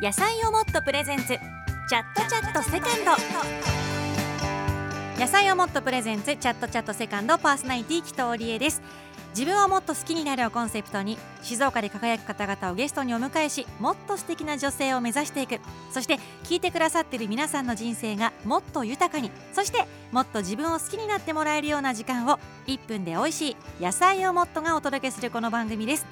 野菜をもっとプレゼンツ。チャットチャットセカンド。野菜をもっとプレゼンツ。チャットチャットセカンドパーソナリティ紀藤理恵です。自分をもっと好きになるをコンセプトに静岡で輝く方々をゲストにお迎えしもっと素敵な女性を目指していく。そして聞いてくださっている皆さんの人生がもっと豊かにそしてもっと自分を好きになってもらえるような時間を1分で美味しい野菜をもっとがお届けするこの番組です。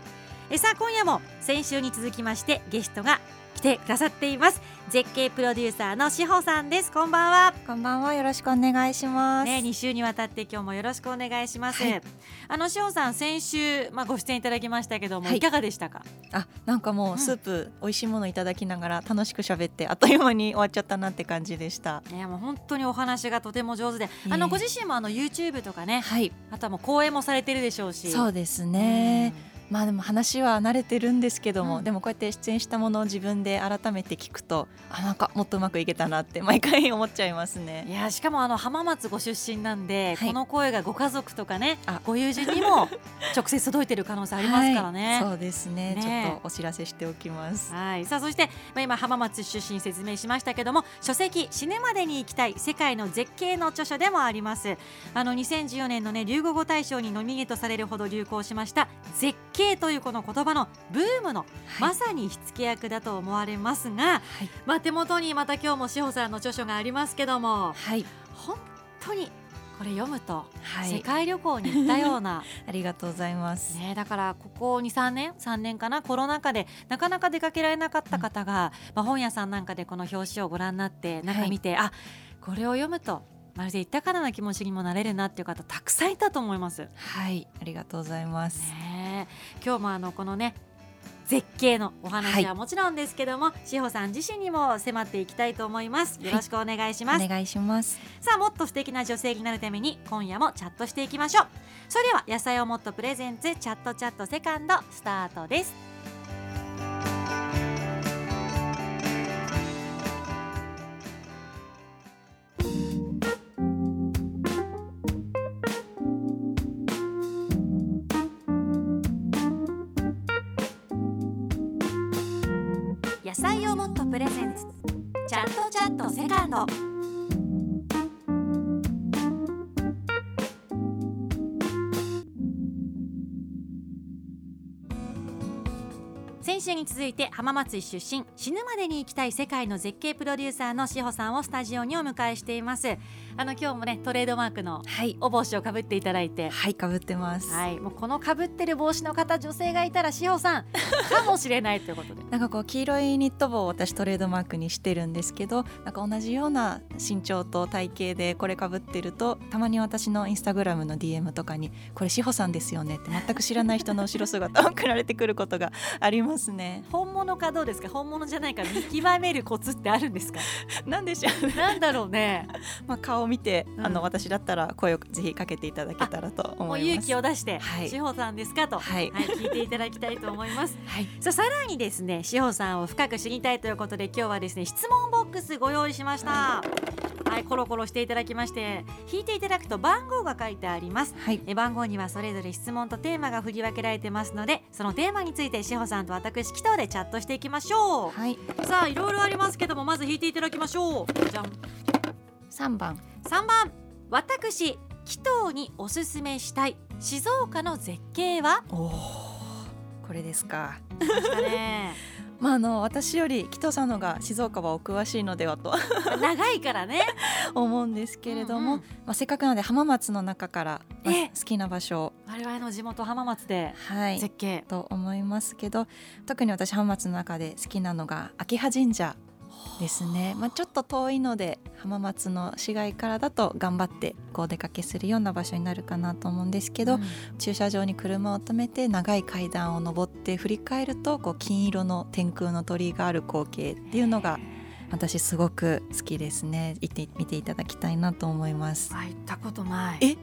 えさあ今夜も先週に続きましてゲストが来てくださっています。絶景プロデューサーのしほさんです。こんばんは。こんばんは。よろしくお願いします。ね、2週にわたって今日もよろしくお願いします、はい。あのしほさん先週、まあ、ご出演いただきましたけども、はい。い、かがでしたか？あ、なんかもうスープ、美味しいものいただきながら楽しく喋ってあっという間に終わっちゃったなって感じでした。いやもう本当にお話がとても上手で、いえ。あのご自身もあの YouTube とかね、はい、あとはもう講演もされてるでしょうし。そうですね。まあでも話は慣れてるんですけども、うん。でもこうやって出演したものを自分で改めて聞くと、あなんかもっとうまくいけたなって毎回思っちゃいますいね。やしかもあの浜松ご出身なんで、はい。この声がご家族とかねあ。ご友人にも直接届いてる可能性ありますからね。はい。そうですね。ね。ちょっとお知らせしておきます。はい、さあそして、まあ、今浜松出身説明しましたけども書籍「死ぬまでに行きたい世界の絶景」の著書でもあります。あの2014年のね流行語大賞にノミネートされるほど流行しました「絶景」というこの言葉のブームのまさに火付け役だと思われますが、はい、まあ、手元にまた今日も志保さんの著書がありますけどもはい、本当にこれ読むとはい、世界旅行に行ったような、ありがとうございます。ね、だからここ23年3年かなコロナ禍でなかなか出かけられなかった方が、まあ、本屋さんなんかでこの表紙をご覧になって中見て、あこれを読むとまるで行ったからの気持ちにもなれるなっていう方たくさんいたと思います。ねはい、ありがとうございます。え今日もあのこのね絶景のお話ははもちろんですけども、志保さん自身にも迫っていきたいと思います。よろしくお願いします。お願いします。さあもっと素敵な女性になるために今夜もチャットしていきましょうそれでは野菜をもっとプレゼンツチャットチャットセカンドスタートですオモットプレゼンツ。チャットチャットセカンド。週に続いて浜松市出身死ぬまでに行きたい世界の絶景プロデューサーの志保さんをスタジオにお迎えしています。あの今日もねトレードマークのはい、お帽子をかぶっていただいて。はい、かぶってます。はい。もうこのかぶってる帽子の方女性がいたら志保さん かもしれないということで。なんかこう黄色いニット帽を私トレードマークにしてるんですけどなんか同じような身長と体型でこれかぶってるとたまに私のインスタグラムの DM とかに「これ志保さんですよね」って全く知らない人の後ろ姿を送られてくることがありますね。本物かどうですか？本物じゃないか見極めるコツってあるんですか？なんでしょうね、なんだろうね。まあ、顔を見て、うん。あの私だったら声をぜひかけていただけたらと思います。もう勇気を出してはい。志保さんですかと、はい。聞いていただきたいと思います。はい、さあさらにですね志保さんを深く知りたいということで今日はですね質問ボックスご用意しました。はい、コロコロしていただきまして引いていただくと番号が書いてあります。はい、え番号にはそれぞれ質問とテーマが振り分けられてますのでそのテーマについて志保さんと私紀藤でチャットしていきましょう。はい、さあいろいろありますけどもまず引いていただきましょう。じゃん。三番。3番。私紀藤におすすめしたい静岡の絶景は？おおこれですか。ねまああの私より紀藤さんのが静岡はお詳しいのではと。長いからね。思うんですけれども、うんうん。まあ、せっかくなので浜松の中から、まあえ。好きな場所を。我々の地元浜松ではい。絶景。と思いますけど特に私浜松の中で好きなのが秋葉神社ですね、まあ、ちょっと遠いので浜松の市街からだと頑張ってこうお出かけするような場所になるかなと思うんですけど、うん。駐車場に車を止めて長い階段を上って振り返るとこう金色の天空の鳥居がある光景っていうのが私すごく好きですね。行って見ていただきたいなと思います。あ行ったことない。え？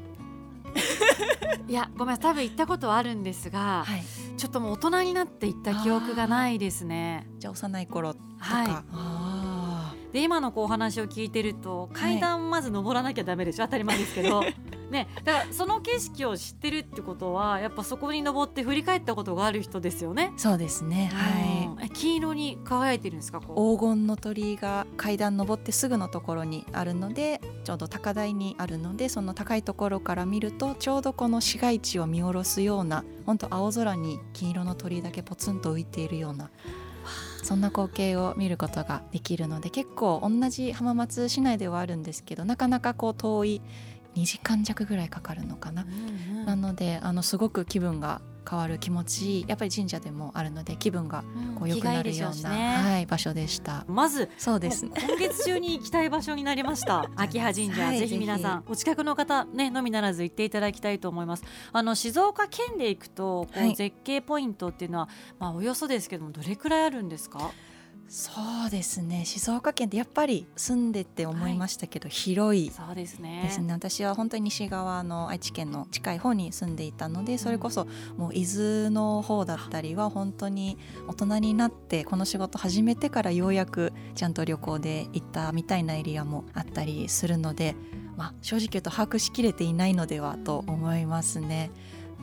いやごめん多分行ったことはあるんですが、はい。ちょっともう大人になって行った記憶がないですね。じゃあ幼い頃とか、はい。あで今のこうお話を聞いてると階段まず登らなきゃダメでしょ、当たり前ですけど。ねだからその景色を知ってるってことはやっぱそこに登って振り返ったことがある人ですよね。そうですね。はい。金色に輝いてるんですか？こ黄金の鳥居が階段登ってすぐのところにあるのでちょうど高台にあるのでその高いところから見るとちょうどこの市街地を見下ろすような本当青空に金色の鳥居だけポツンと浮いているようなそんな光景を見ることができるので結構同じ浜松市内ではあるんですけどなかなかこう遠い2時間弱ぐらいかかるのかな。う、うんうん。なのであのすごく気分が変わる気持ちやっぱり神社でもあるので気分がこう良くなるような、ね。はい、場所でした。まずそうです。今月中に行きたい場所になりました。秋葉神社、はい。ぜひ皆さんお近くの方ねのみならず行っていただきたいと思います。あの静岡県で行くとこう、はい。絶景ポイントっていうのはまあおよそですけどもどれくらいあるんですか？そうですね。静岡県ってやっぱり住んでて思いましたけど、広い。そうですね。ね。私は本当に西側の愛知県の近い方に住んでいたのでそれこそもう伊豆の方だったりは本当に大人になってこの仕事始めてからようやくちゃんと旅行で行ったみたいなエリアもあったりするので、まあ、正直言うと把握しきれていないのではと思いますね。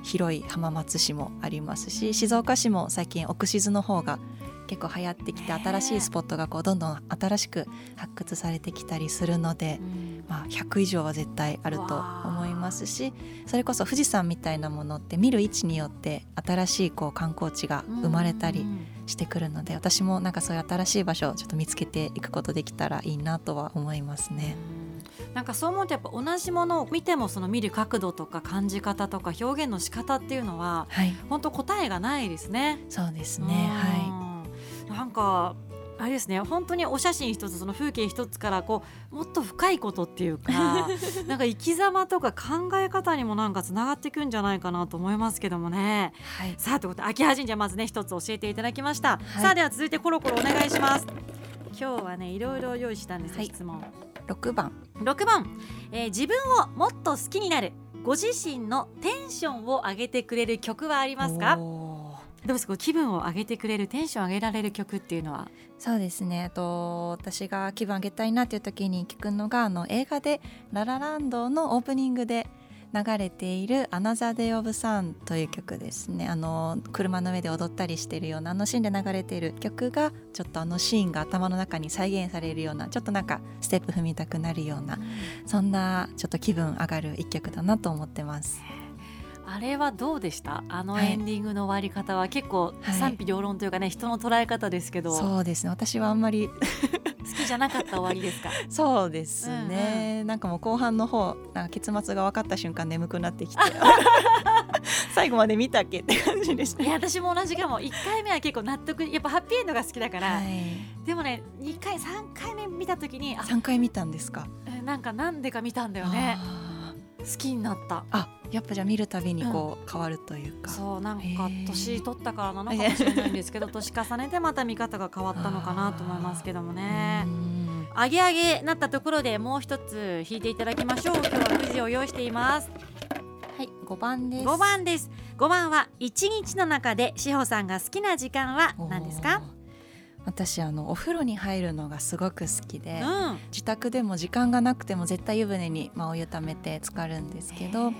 広い浜松市もありますし静岡市も最近奥静の方が結構流行ってきて新しいスポットがこうどんどん新しく発掘されてきたりするのでう、ん。まあ、100以上は絶対あると思いますしそれこそ富士山みたいなものって見る位置によって新しいこう観光地が生まれたりうんしてくるので私もなんかそういう新しい場所をちょっと見つけていくことできたらいいなとは思いますね。なんかそう思うとやっぱ同じものを見てもその見る角度とか感じ方とか表現の仕方っていうのははい、本当答えがないですね。そうですね。はうんなんかあれですね本当にお写真一つその風景一つからこうもっと深いことっていうか なんか生き様とか考え方にもなんかつながっていくんじゃないかなと思いますけどもね。い、はい、さあということで秋葉神社まずね一つ教えていただきました。はい。さあでは続いてコロコロお願いします。今日はねいろいろ用意したんです。よ、はい。質問。6番。6番、えー自分をもっと好きになるご自身のテンションを上げてくれる曲はありますか？どうですか？気分を上げてくれるテンション上げられる曲っていうのは？そうですね。と私が気分上げたいなっていう時に聞くのがあの映画で「ララランド」のオープニングで流れている「アナザーデイ・オブ・サン」という曲ですね。あの車の上で踊ったりしているようなあのシーンで流れている曲がちょっとあのシーンが頭の中に再現されるようなちょっとなんかステップ踏みたくなるようなそんなちょっと気分上がる一曲だなと思ってます。あれはどうでした？あのはい。エンディングの終わり方は結構はい。賛否両論というかね、人の捉え方ですけど。好そうですね。私はあんまり きじゃなかった終わりですか？そうですね、なんかもう後半の方なんか結末が分かった瞬間眠くなってきて 最後まで見たっけって感じでした。いや私も同じかも。1回目は結構納得やっぱハッピーエンドが好きだから、はい。でもね2回3回目見た時にあ3回見たんですか？えなんかなんでか見たんだよね。あ好きになった。ーあやっぱじゃあ見るたびにこう変わるというか、そうなんか年取ったからなのかもしれないんですけど年重ねてまた見方が変わったのかなと思いますけどもね。うん上げ上げなったところでもう一つ弾いていただきましょう。今日はくじを用意しています。はい5番です。5番です。5番は一日の中で志保さんが好きな時間は何ですか？私あのお風呂に入るのがすごく好きで、うん。自宅でも時間がなくても絶対湯船に、まあ、お湯ためて浸かるんですけど、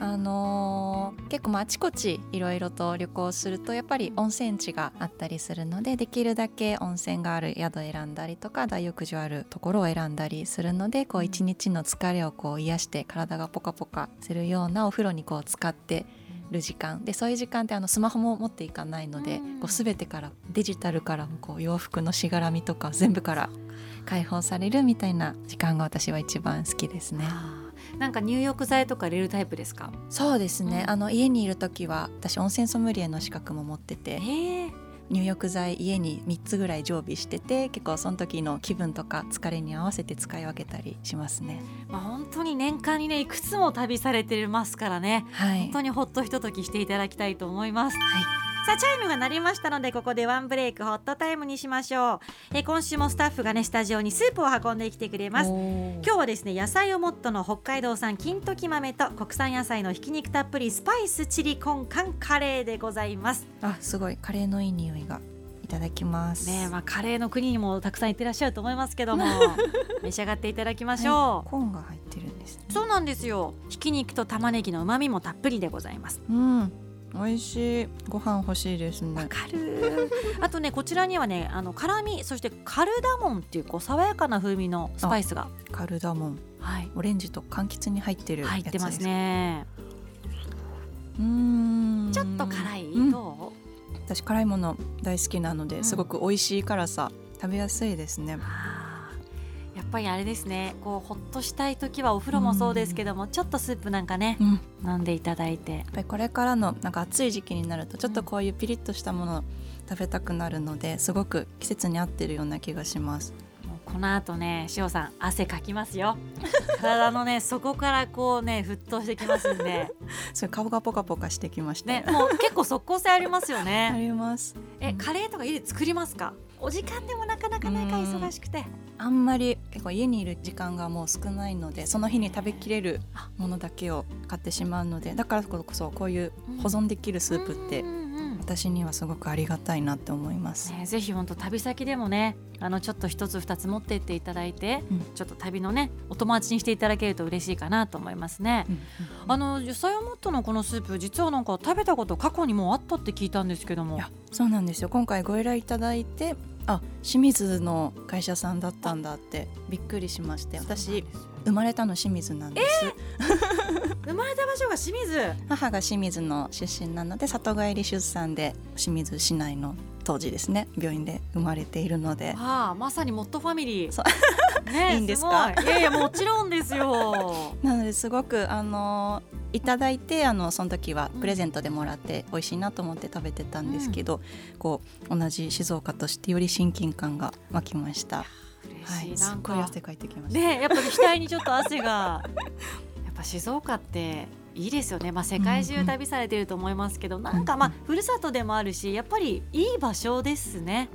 あのー結構まああちこちいろいろと旅行するとやっぱり温泉地があったりするのでできるだけ温泉がある宿を選んだりとか大浴場あるところを選んだりするのでこう一日の疲れをこう癒して体がポカポカするようなお風呂にこう使ってる時間。でそういう時間ってあのスマホも持っていかないので、うん。こう全てからデジタルからもこう洋服のしがらみとか全部から解放されるみたいな時間が私は一番好きですね。なんか入浴剤とか入れるタイプですか？そうですね、うんあの家にいる時は私温泉ソムリエの資格も持ってて。ええ入浴剤家に3つぐらい常備してて結構その時の気分とか疲れに合わせて使い分けたりしますね。まあ本当に年間にねいくつも旅されてますからね。はい。本当にほっとひとときしていただきたいと思います。はいさあチャイムが鳴りましたのでここでワンブレイクホットタイムにしましょう。え今週もスタッフがねスタジオにスープを運んできてくれます。今日はですね野菜をもっとの北海道産金時豆と国産野菜のひき肉たっぷりスパイスチリコンカンカレーでございます。あすごい。カレーのいい匂いがいただきます。ねえまあカレーの国にもたくさん行ってらっしゃると思いますけども 召し上がっていただきましょう、はい。コーンが入ってるんです、ね、そうなんですよ。ひき肉と玉ねぎの旨味もたっぷりでございます。うん美味しい。ご飯欲しいですね。わかる。あとねこちらにはねあの辛味そしてカルダモンっていうこう爽やかな風味のスパイスが。カルダモン。はい。オレンジと柑橘に入ってる入ってますね。うーん。ちょっと辛い、うん。ど私辛いもの大好きなので、うん。すごく美味しい辛さ食べやすいですね。うあーやっぱりあれですね。こうほっとしたい時はお風呂もそうですけども、ちょっとスープなんかねうん。飲んでいただいて。やっぱりこれからのなんか暑い時期になるとちょっとこういうピリッとしたものを食べたくなるのですごく季節に合ってるような気がします。もうこの後ねしおさん汗かきますよ。体のね底からこうね沸騰してきますんで。それ顔がポカポカしてきました。ねもう結構即効性ありますよ あねります。えカレーとか家で作りますか？お時間でもなかなかないかうん忙しくてあんまり結構家にいる時間がもう少ないのでその日に食べきれるものだけを買ってしまうのでだからこそこういう保存できるスープってうんうんうん私にはすごくありがたいなって思います。ね、ぜひ本当旅先でもねあのちょっと一つ二つ持ってっていただいて、うん。ちょっと旅のねお友達にしていただけると嬉しいかなと思いますね。うんあの野菜をもっとのこのスープ実はなんか食べたこと過去にもあったって聞いたんですけども。そうなんですよ。今回ご依頼いただいてあ清水の会社さんだったんだってびっくりしまして私生まれたの清水なんです、生まれた場所が清水。母が清水の出身なので里帰り出産で清水市内の当時ですね病院で生まれているので。ああまさにモットファミリー。そねいいんですか？ごい。いやいやもちろんですよ。なのですごくあのいただいてあのその時はプレゼントでもらって美味しいなと思って食べてたんですけど、こう同じ静岡としてより親近感が湧きました。はい、嬉しい、すごい汗かいてきました。ねやっぱり額にちょっと汗が。やっぱ静岡っていいですよね、まあ、世界中旅されてると思いますけど、なんかまあふるさとでもあるしやっぱりいい場所ですね。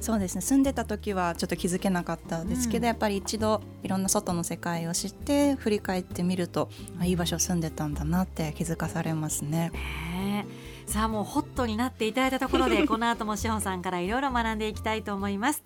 そうですね住んでた時はちょっと気づけなかったですけど、うんやっぱり一度いろんな外の世界を知って振り返ってみるとあいい場所住んでたんだなって気づかされますね。ねえさあもうホットになっていただいたところで この後もしほんさんからいろいろ学んでいきたいと思います。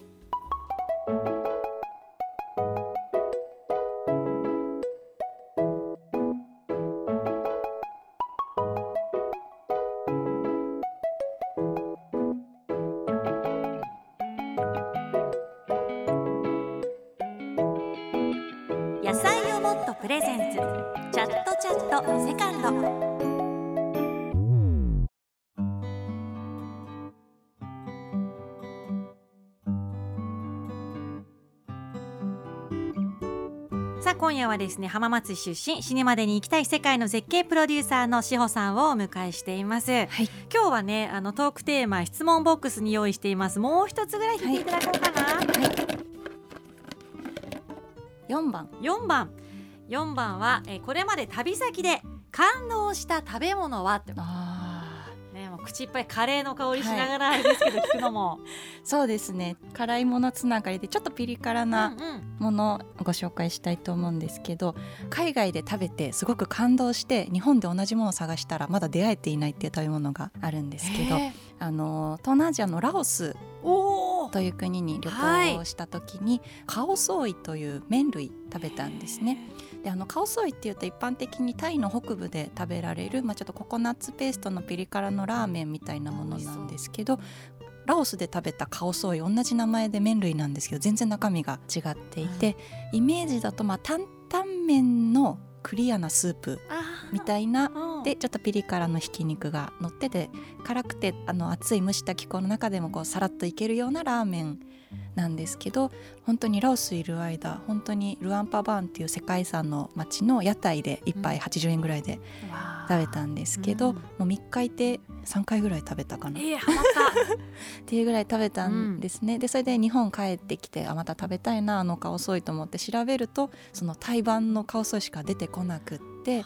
さあ今夜はですね浜松市出身死ぬまでに行きたい世界の絶景プロデューサーの志保さんをお迎えしています、はい。今日はねあのトークテーマ質問ボックスに用意しています。もう一つぐらい引いていただこうかな、4番。4番。4番は、えーこれまで旅先で感動した食べ物は？ってあねもう口いっぱいカレーの香りしながらですけど、聞くのも。そうですね。辛いものつながりでちょっとピリ辛なうんうん。ものをご紹介したいと思うんですけど海外で食べてすごく感動して日本で同じものを探したらまだ出会えていないっていう食べ物があるんですけど、あの東南アジアのラオスという国に旅行をした時に、カオソーイという麺類食べたんですね。であのカオソイっていうと一般的にタイの北部で食べられる、まあ、ちょっとココナッツペーストのピリ辛のラーメンみたいなものなんですけどラオスで食べたカオソイ同じ名前で麺類なんですけど全然中身が違っていて、イメージだとまあ担々麺のクリアなスープみたいなでちょっとピリ辛のひき肉が乗ってて辛くてあの暑い蒸した気候の中でもこうさらっといけるようなラーメンなんですけど本当にラオスいる間本当にルアンパバーンっていう世界遺産の町の屋台で1杯80円ぐらいで食べたんですけど、うん。もう3日いて3回ぐらい食べたかな。っえー、った。ていうぐらい食べたんですね、でそれで日本帰ってきてあまた食べたいなあの顔遅いと思って調べるとその台湾の顔遅いしか出てこなくって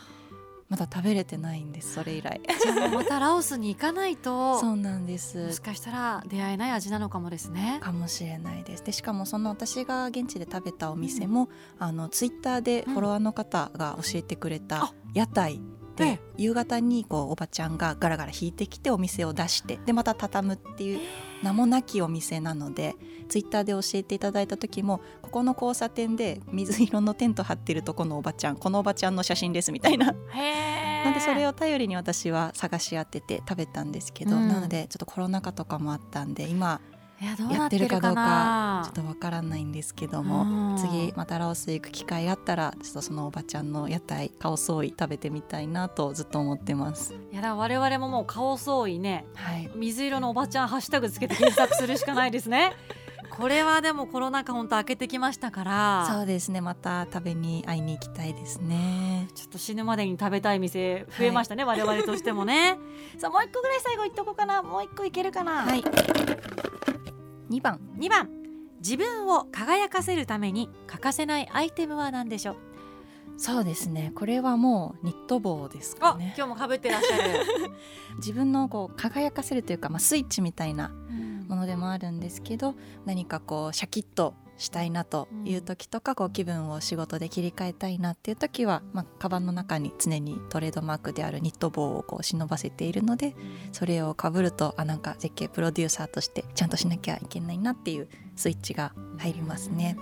まだ食べれてないんですそれ以来。じゃあもうまたラオスに行かないとそうなんでもすしかしたら出会えない味なのかもですね。かもしれないです。でしかもその私が現地で食べたお店も、あのツイッターでフォロワーの方が教えてくれたあ屋台で、ええ。夕方にこうおばちゃんがガラガラ引いてきてお店を出してでまた畳むっていう名もなきお店なのでツイッターで教えていただいた時もここの交差点で水色のテント張ってるとこのおばちゃんこのおばちゃんの写真ですみたいな。なんでそれを頼りに私は探し当てて食べたんですけど、うん、なのでちょっとコロナ禍とかもあったんで今やってるかどうかちょっとわからないんですけども次またラオス行く機会あったらちょっとそのおばちゃんの屋台カオソーイ食べてみたいなとずっと思ってます。いやだ我々ももうカオソーイね、はい、水色のおばちゃんハッシュタグつけて検索するしかないですね。これはでもコロナ禍本当開けてきましたから。そうですねまた食べに会いに行きたいですね。ちょっと死ぬまでに食べたい店増えましたね、はい、我々としてもね。さあもう一個ぐらい最後言っとこうかな。もう一個いけるかな。はい2番。2番。自分を輝かせるために欠かせないアイテムは何でしょう？そうですね。これはもうニット帽ですかね。今日もかぶってらっしゃる。自分のこう輝かせるというか、まあ、スイッチみたいなものでもあるんですけど、うん、何かこうシャキッとしたいなという時とか、こう気分を仕事で切り替えたいなっていう時は、まあ、カバンの中に常にトレードマークであるニット帽をこう忍ばせているのでそれをかぶるとあなんか絶景プロデューサーとしてちゃんとしなきゃいけないなっていうスイッチが入りますね。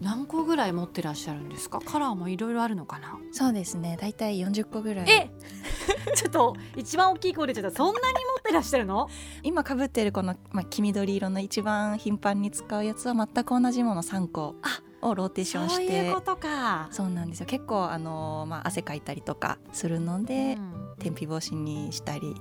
何個ぐらい持ってらっしゃるんですか？カラーもいろいろあるのかな？そうですね。だいたい40個ぐらい。え？ちょっと一番大きい声でちょっとそんなに持ってらっしゃるの？今かぶってるこの、まあ、黄緑色の一番頻繁に使うやつは全く同じもの3個をローテーションして。そういうことか。そうなんですよ。結構あの、まあ、汗かいたりとかするので、うん、天日干しにしたり。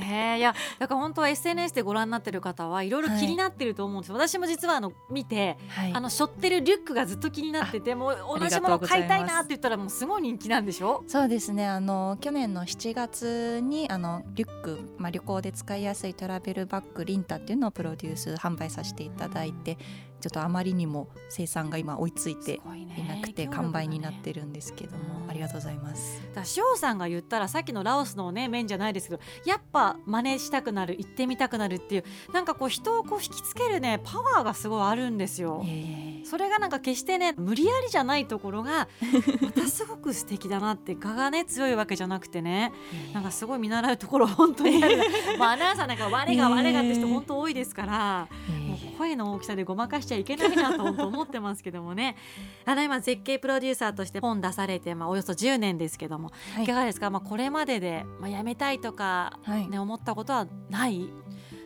ねいやだから本当は SNS でご覧になってる方はいろいろ気になってると思うんですよ、はい、私も実はあの見て、はい、あの背負ってるリュックがずっと気になっててもう同じもの買いたいなって言ったらもうすごい人気なんでしょ？そうですねあの去年の7月にあのリュック、まあ、旅行で使いやすいトラベルバッグリンタっていうのをプロデュース販売させていただいて、ちょっとあまりにも生産が今追いついていなくて完売になってるんですけども、ありがとうございます。だ翔さんが言ったらさっきのラオスのね面じゃないですけどやっぱ真似したくなる行ってみたくなるっていうなんかこう人をこう引きつけるねパワーがすごいあるんですよ、それがなんか決してね無理やりじゃないところが またすごく素敵だなって我がね強いわけじゃなくてねなんかすごい見習うところ本当にある。まあアナウンサーなんか我が我がって人本当多いですから、もう声の大きさでごまかしちゃいけないなと思ってますけどもね。ただ今絶景プロデューサーとして本出されて、まあ、およそ10年ですけども、はい、いかがですか、まあ、これまでで、まあ、辞めたいとかね、ね、はい、思ったことはない？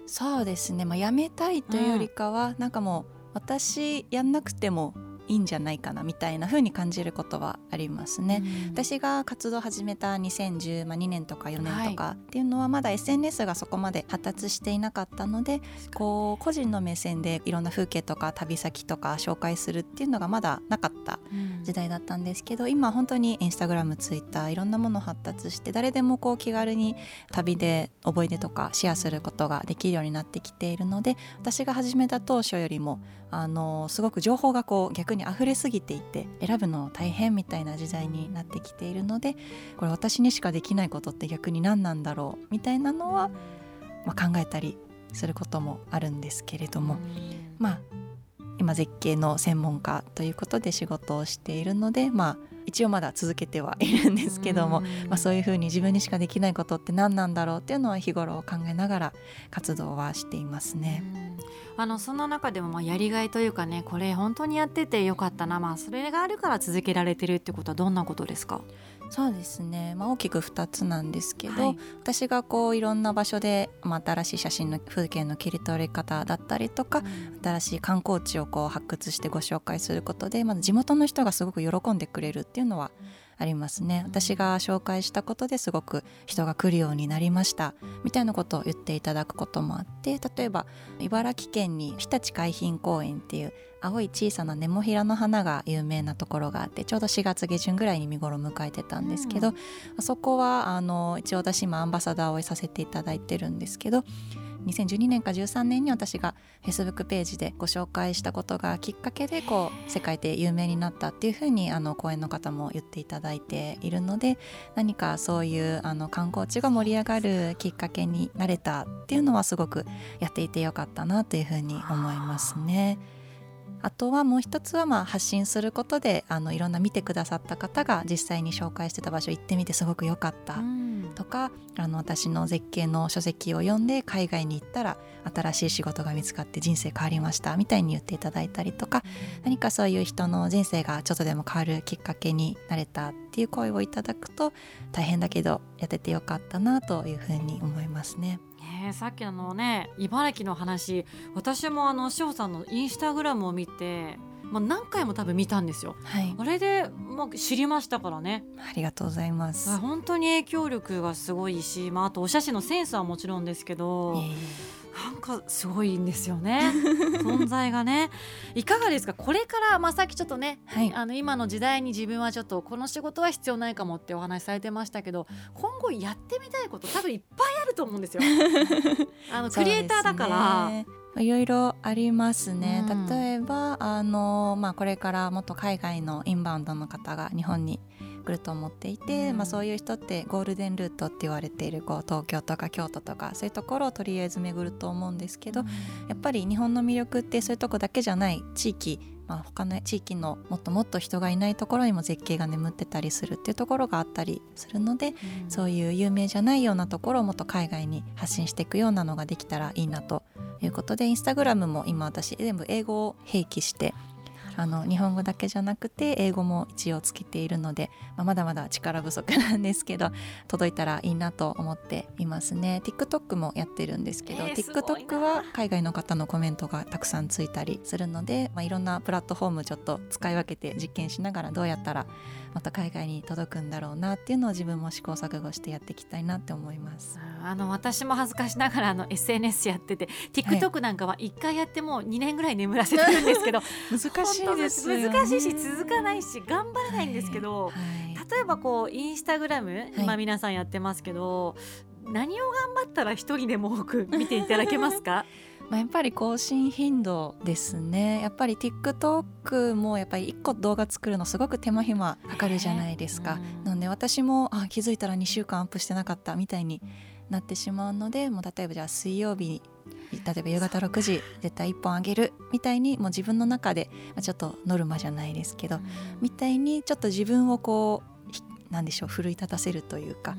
そうですね、まあ、辞めたいというよりかは、うん、なんかもう私やんなくてもいいんじゃないかなみたいな風に感じることはありますね。うん、私が活動を始めた2012年とか4年とかっていうのはまだ SNS がそこまで発達していなかったのでこう個人の目線でいろんな風景とか旅先とか紹介するっていうのがまだなかった時代だったんですけど、今本当にインスタグラムツイッターいろんなもの発達して誰でもこう気軽に旅で思い出とかシェアすることができるようになってきているので私が始めた当初よりもあのすごく情報がこう逆に溢れすぎていて選ぶの大変みたいな時代になってきているのでこれ私にしかできないことって逆に何なんだろうみたいなのは、まあ、考えたりすることもあるんですけれども、まあ今絶景の専門家ということで仕事をしているのでまあ一応まだ続けてはいるんですけども、まあ、そういうふうに自分にしかできないことって何なんだろうっていうのは日頃考えながら活動はしていますね。あのそんな中でもまあやりがいというかねこれ本当にやっててよかったな、まあ、それがあるから続けられてるってことはどんなことですか？そうですね、まあ、大きく2つなんですけど、はい、私がこういろんな場所で、まあ、新しい写真の風景の切り取り方だったりとか、うん、新しい観光地をこう発掘してご紹介することで、まず地元の人がすごく喜んでくれるっていうのはありますね。私が紹介したことですごく人が来るようになりました。みたいなことを言っていただくこともあって例えば茨城県に日立海浜公園っていう青い小さなネモフィラの花が有名なところがあってちょうど4月下旬ぐらいに見頃を迎えてたんですけど、うん、あそこはあの一応私今アンバサダーをさせていただいてるんですけど2012年か13年に私がフェイスブックページでご紹介したことがきっかけでこう世界で有名になったっていうふうにあの講演の方も言っていただいているので何かそういうあの観光地が盛り上がるきっかけになれたっていうのはすごくやっていてよかったなというふうに思いますね。あとはもう一つはまあ発信することであのいろんな見てくださった方が実際に紹介してた場所行ってみてすごく良かった、うん、とかあの私の絶景の書籍を読んで海外に行ったら新しい仕事が見つかって人生変わりましたみたいに言っていただいたりとか何かそういう人の人生がちょっとでも変わるきっかけになれたっていう声をいただくと大変だけどやっててよかったなというふうに思いますね。ねさっきあのね茨城の話私もあの志保さんのインスタグラムを見てまあ、何回も多分見たんですよ。はい、あれで、まあ、知りましたからね。ありがとうございます。本当に影響力がすごいし、まあ、あとお写真のセンスはもちろんですけど。なんかすごいんですよね。存在がね。いかがですか？これからまあさっきちょっとね、はい、あの今の時代に自分はちょっとこの仕事は必要ないかもってお話しされてましたけど今後やってみたいこと多分いっぱいあると思うんですよ。あのクリエイターだから、いろいろありますね、うん、例えばあの、まあ、これからもっと海外のインバウンドの方が日本に来ると思っていて、うん、まあ、そういう人ってゴールデンルートって言われているこう東京とか京都とかそういうところをとりあえず巡ると思うんですけど、うん、やっぱり日本の魅力ってそういうとこだけじゃない地域まあ、他の地域のもっともっと人がいないところにも絶景が眠ってたりするっていうところがあったりするので、うん、そういう有名じゃないようなところをもっと海外に発信していくようなのができたらいいなということでインスタグラムも今私全部英語を併記してあの日本語だけじゃなくて英語も一応つけているので、まあ、まだまだ力不足なんですけど 届いたらいいなと思っていますね。TikTok もやってるんですけど、えー、TikTok は海外の方のコメントがたくさんついたりするので、まあ、いろんなプラットフォームちょっと使い分けて実験しながらどうやったら また海外に届くんだろうなっていうのを自分も試行錯誤してやっていきたいなって思いますあの私も恥ずかしながらあの SNS やってて TikTok なんかは1回やっても2年ぐらい眠らせてるんですけど、はい、難しいです難しいし続かないし頑張れないんですけど、はいはい、例えばこうインスタグラム今皆さんやってますけど、何を頑張ったら一人でも多く見ていただけますか？まあ、やっぱり更新頻度ですね。やっぱり TikTok もやっぱり1個動画作るのすごく手間暇かかるじゃないですか、なので私もあ気づいたら2週間アップしてなかったみたいになってしまうのでもう例えばじゃあ水曜日例えば夕方6時絶対1本あげるみたいにもう自分の中でちょっとノルマじゃないですけど、みたいにちょっと自分をこうなんでしょう奮い立たせるというか、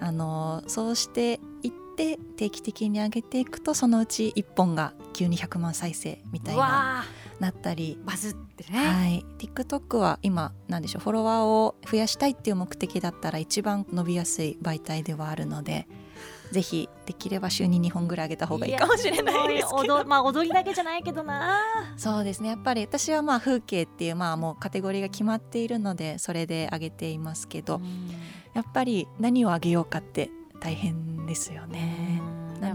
あのそうしていって定期的に上げていくとそのうち1本が急に100万再生みたいななったりバズってね、はい、TikTok は今なんでしょうフォロワーを増やしたいっていう目的だったら一番伸びやすい媒体ではあるので。ぜひできれば週に2本ぐらい上げた方がいいかもしれないですけど。まあ踊りだけじゃないけどな。そうですね。やっぱり私はまあ風景っていうまあもうカテゴリーが決まっているのでそれで上げていますけどやっぱり何を上げようかって大変ですよね。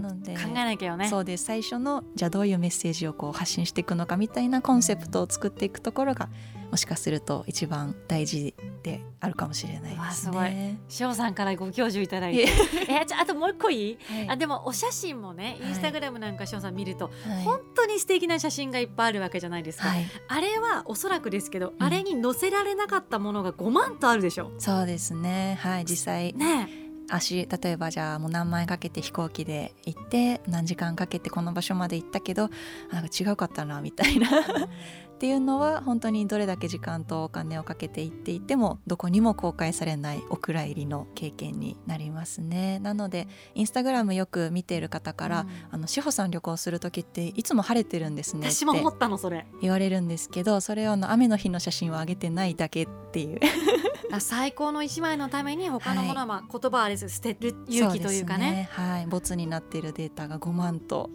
なので考えなきゃよねそうです最初のじゃあどういうメッセージをこう発信していくのかみたいなコンセプトを作っていくところがもしかすると一番大事であるかもしれないですね。塩さんからご教授いただいて、えじゃあともう一個いい？はい、あでもお写真もね、インスタグラムなんか塩さん見ると、はい、本当に素敵な写真がいっぱいあるわけじゃないですか。はい、あれはおそらくですけど、うん、あれに載せられなかったものが5万とあるでしょ。そうですね。はい実際ね。足例えばじゃあもう何万円かけて飛行機で行って何時間かけてこの場所まで行ったけどなんか違うかったなみたいな。っていうのは本当にどれだけ時間とお金をかけていっていてもどこにも公開されないお蔵入りの経験になりますね。なのでインスタグラムよく見ている方から、うん、あの志保さん旅行する時っていつも晴れてるんですね私も思ったのそれ。言われるんですけどそれをの雨の日の写真を上げてないだけっていう。最高の一枚のために他のものは、まあ、言葉はあれです捨てる勇気というかね、ね、はい。没になっているデータが5万と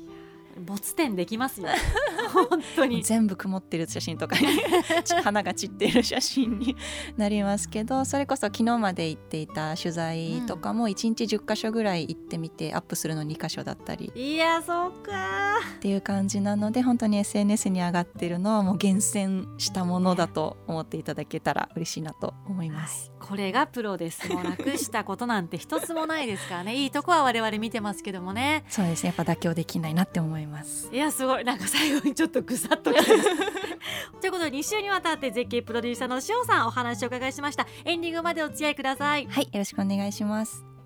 没点できますよ。本当に。全部曇ってる写真とか 花が散っている写真になりますけどそれこそ昨日まで行っていた取材とかも1日10箇所ぐらい行ってみてアップするの2箇所だったり。いやそうか。っていう感じなので本当に SNS に上がってるのはもう厳選したものだと思っていただけたら嬉しいなと思います、はい、これがプロです。もう楽したことなんて一つもないですからね。いいとこは我々見てますけどもね。そうですね。やっぱ妥協できないなって思います。いやすごい。なんか最後にちょっとぐさっと ということで2週にわたって絶景プロデューサーの塩さんお話を伺いしました。エンディングまでお付き合いください。はいよろしくお願いします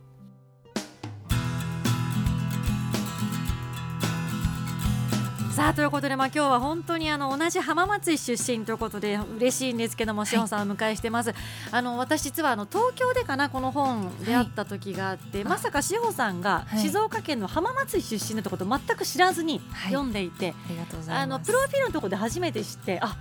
さあということで、まあ、今日は本当にあの同じ浜松市出身ということで嬉しいんですけども、志保さんを迎えしてます、あの私実はあの東京でかなこの本出会った時があって、まさか志保さんがはい。静岡県の浜松市出身だってことを全く知らずにはい。読んでいて、ありがとうございます。あのプロフィールのところで初めて知ってあ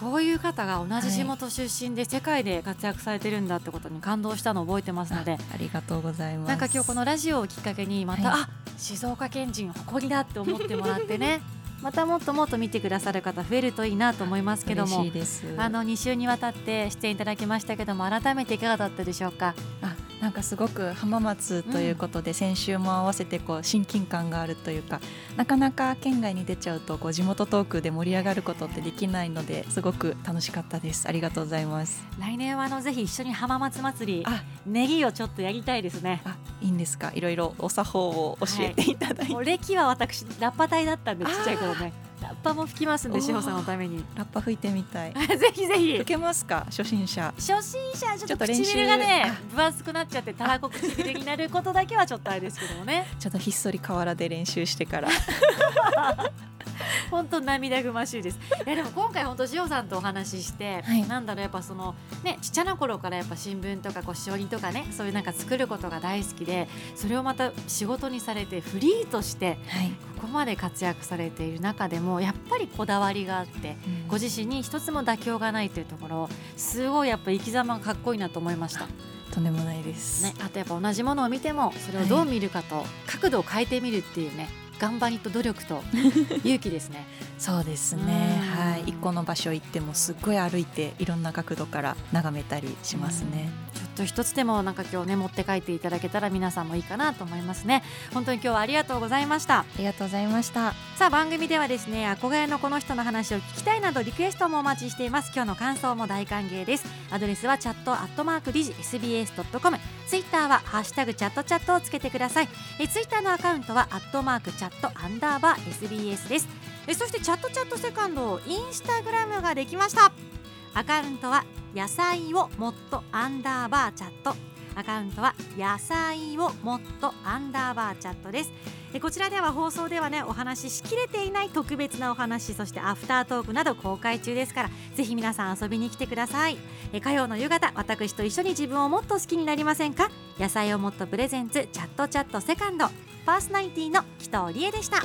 こういう方が同じ地元出身で世界で活躍されてるんだってことに感動したのを覚えてますのであありがとうございます。なんか今日このラジオをきっかけにまた、はい。あ静岡県人誇りだって思ってもらってねまたもっともっと見てくださる方増えるといいなと思いますけども嬉しいです。あの2週にわたって出演いただきましたけども改めていかがだったでしょうか？あなんかすごく浜松ということで、先週も合わせてこう親近感があるというかなかなか県外に出ちゃうとこう地元トークで盛り上がることってできないのですごく楽しかったです。ありがとうございます。来年はあのぜひ一緒に浜松祭りあ。ネギをちょっとやりたいですね。あいいんですか？いろいろお作法を教えていただいて、もう歴は私ラッパ隊だったんでちっちゃい頃ねラッパも吹きますんで志保さんのために。ラッパ吹いてみたい。ぜひぜひ。吹けますか？初心者。初心者ちょっと唇がねあ。分厚くなっちゃってたらこ唇になることだけはちょっとあれですけどもね。ちょっとひっそり河原で練習してから 本当涙ぐましいです。いやでも今回本当塩さんとお話しして、はい。なんだろうやっぱそのねちっちゃな頃からやっぱ新聞とかこうしおりとかねそういうなんか作ることが大好きでそれをまた仕事にされてフリーとしてはい、ここまで活躍されている中でもやっぱりこだわりがあってご自身に一つも妥協がないというところすごいやっぱ生き様がかっこいいなと思いました。とんでもないです、ね、あとやっぱ同じものを見てもそれをどう見るかと、角度を変えてみるっていうね頑張りと努力と勇気ですね。そうですね。うん。はい。一個の場所行ってもすっごい歩いていろんな角度から眺めたりしますね、ちょっと一つでもなんか今日ね持って帰っていただけたら皆さんもいいかなと思いますね。本当に今日はありがとうございました。ありがとうございました。さあ番組ではですね憧れのこの人の話を聞きたいなどリクエストもお待ちしています。今日の感想も大歓迎です。アドレスはチャットアットマーク理事 SBS.com ツイッターはハッシュタグチャットチャットをつけてください。えツイッターのアカウントはアットマークチャットアンダーバー SBS です。えそしてチャットチャットセカンドインスタグラムができました。アカウントは野菜をもっとアンダーバーチャット。アカウントは野菜をもっとアンダーバーチャットです。えこちらでは放送ではねお話ししきれていない特別なお話そしてアフタートークなど公開中ですからぜひ皆さん遊びに来てください。え火曜の夕方私と一緒に自分をもっと好きになりませんか？野菜をもっとプレゼンツチャットチャットセカンド。パーソナリティの紀藤理恵でした。